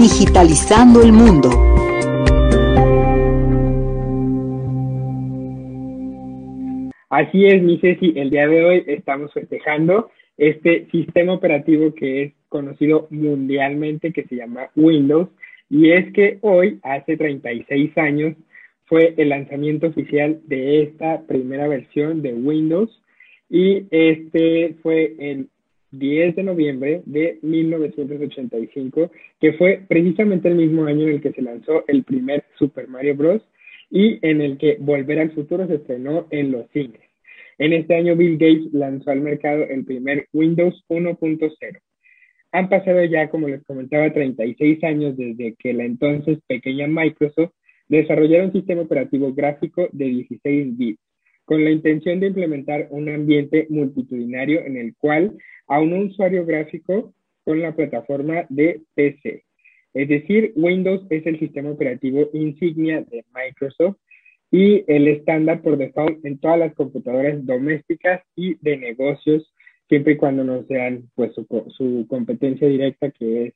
Digitalizando el mundo. Así es, mi Ceci, el día de hoy estamos festejando este sistema operativo que es conocido mundialmente, que se llama Windows, y es que hoy, hace 36 años, fue el lanzamiento oficial de esta primera versión de Windows, y este fue el 10 de noviembre de 1985, que fue precisamente el mismo año en el que se lanzó el primer Super Mario Bros. y en el que Volver al Futuro se estrenó en los cines. En este año Bill Gates lanzó al mercado el primer Windows 1.0. Han pasado ya, como les comentaba, 36 años desde que la entonces pequeña Microsoft desarrollara un sistema operativo gráfico de 16 bits, con la intención de implementar un ambiente multitudinario en el cual a un usuario gráfico con la plataforma de PC. Es decir, Windows es el sistema operativo insignia de Microsoft y el estándar por default en todas las computadoras domésticas y de negocios, siempre y cuando no sean pues su, competencia directa que es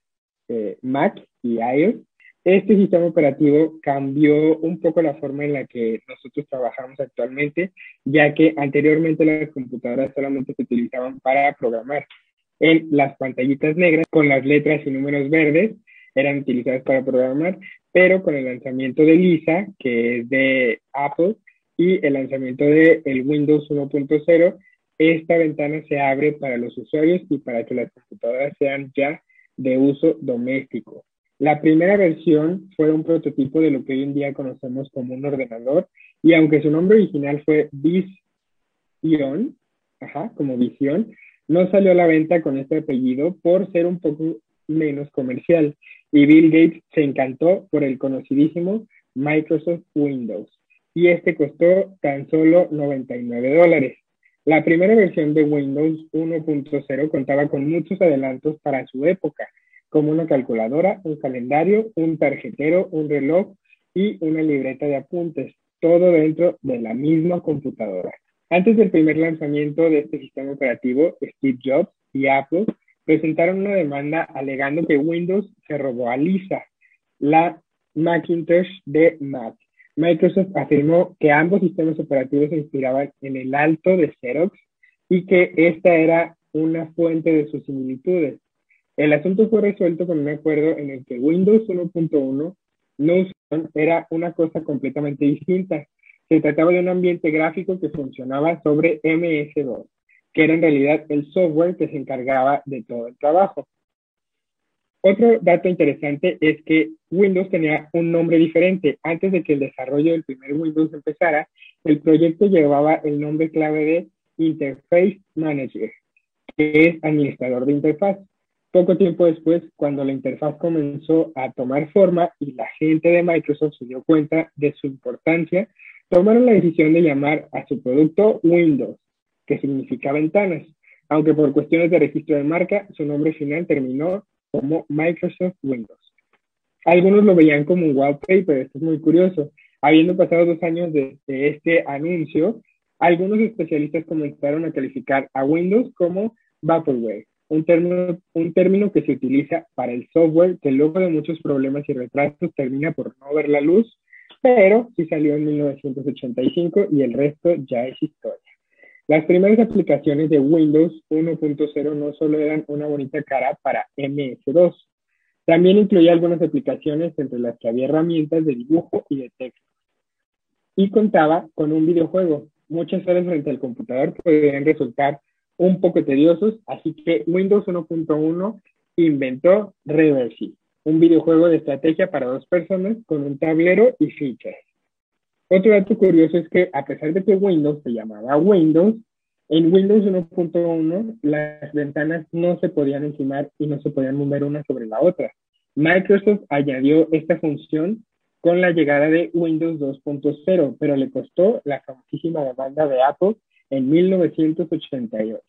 eh, Mac y iOS. Este sistema operativo cambió un poco la forma en la que nosotros trabajamos actualmente, ya que anteriormente las computadoras solamente se utilizaban para programar. En las pantallitas negras con las letras y números verdes eran utilizadas para programar, pero con el lanzamiento de Lisa, que es de Apple, y el lanzamiento de el Windows 1.0, esta ventana se abre para los usuarios y para que las computadoras sean ya de uso doméstico. La primera versión fue un prototipo de lo que hoy en día conocemos como un ordenador y aunque su nombre original fue Vision, ajá, como visión, no salió a la venta con este apellido por ser un poco menos comercial y Bill Gates se encantó por el conocidísimo Microsoft Windows y este costó tan solo 99 dólares. La primera versión de Windows 1.0 contaba con muchos adelantos para su época, como una calculadora, un calendario, un tarjetero, un reloj y una libreta de apuntes, todo dentro de la misma computadora. Antes del primer lanzamiento de este sistema operativo, Steve Jobs y Apple presentaron una demanda alegando que Windows se robó a Lisa, la Macintosh de Mac. Microsoft afirmó que ambos sistemas operativos se inspiraban en el alto de Xerox y que esta era una fuente de sus similitudes. El asunto fue resuelto con un acuerdo en el que Windows 1.1 no era una cosa completamente distinta. Se trataba de un ambiente gráfico que funcionaba sobre MS2, que era en realidad el software que se encargaba de todo el trabajo. Otro dato interesante es que Windows tenía un nombre diferente. Antes de que el desarrollo del primer Windows empezara, el proyecto llevaba el nombre clave de Interface Manager, que es administrador de interfaz. Poco tiempo después, cuando la interfaz comenzó a tomar forma y la gente de Microsoft se dio cuenta de su importancia, tomaron la decisión de llamar a su producto Windows, que significa ventanas, aunque por cuestiones de registro de marca, su nombre final terminó como Microsoft Windows. Algunos lo veían como un wallpaper, esto es muy curioso. Habiendo pasado dos años de, este anuncio, algunos especialistas comenzaron a calificar a Windows como Vaporware, un término, un término que se utiliza para el software que luego de muchos problemas y retrasos termina por no ver la luz, pero sí salió en 1985 y el resto ya es historia. Las primeras aplicaciones de Windows 1.0 no solo eran una bonita cara para MS2, también incluía algunas aplicaciones entre las que había herramientas de dibujo y de texto. Y contaba con un videojuego. Muchas horas frente al computador podrían resultar un poco tediosos, así que Windows 1.1 inventó Reversi, un videojuego de estrategia para dos personas con un tablero y fichas. Otro dato curioso es que a pesar de que Windows se llamaba Windows, en Windows 1.1 las ventanas no se podían encimar y no se podían mover una sobre la otra. Microsoft añadió esta función con la llegada de Windows 2.0, pero le costó la famosísima demanda de Apple en 1988.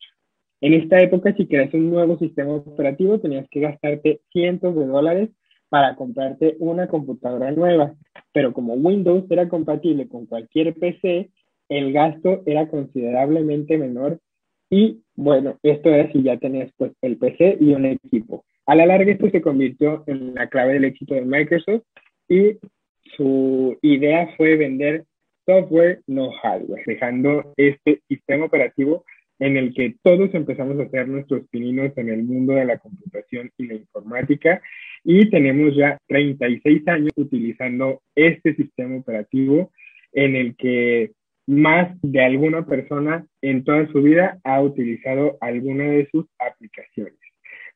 En esta época, si querías un nuevo sistema operativo, tenías que gastarte cientos de dólares para comprarte una computadora nueva. Pero como Windows era compatible con cualquier PC, el gasto era considerablemente menor. Y bueno, esto es si ya tenías pues el PC y un equipo. A la larga esto se convirtió en la clave del éxito de Microsoft y su idea fue vender software, no hardware, dejando este sistema operativo en el que todos empezamos a hacer nuestros pininos en el mundo de la computación y la informática y tenemos ya 36 años utilizando este sistema operativo en el que más de alguna persona en toda su vida ha utilizado alguna de sus aplicaciones.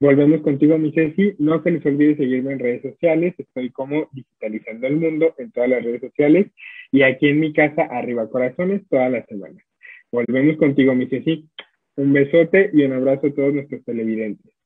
Volvemos contigo, mi Ceci. No se les olvide seguirme en redes sociales. Estoy como Digitalizando el Mundo en todas las redes sociales y aquí en mi casa, Arriba Corazones, todas las semanas. Volvemos contigo, mi Ceci. Un besote y un abrazo a todos nuestros televidentes.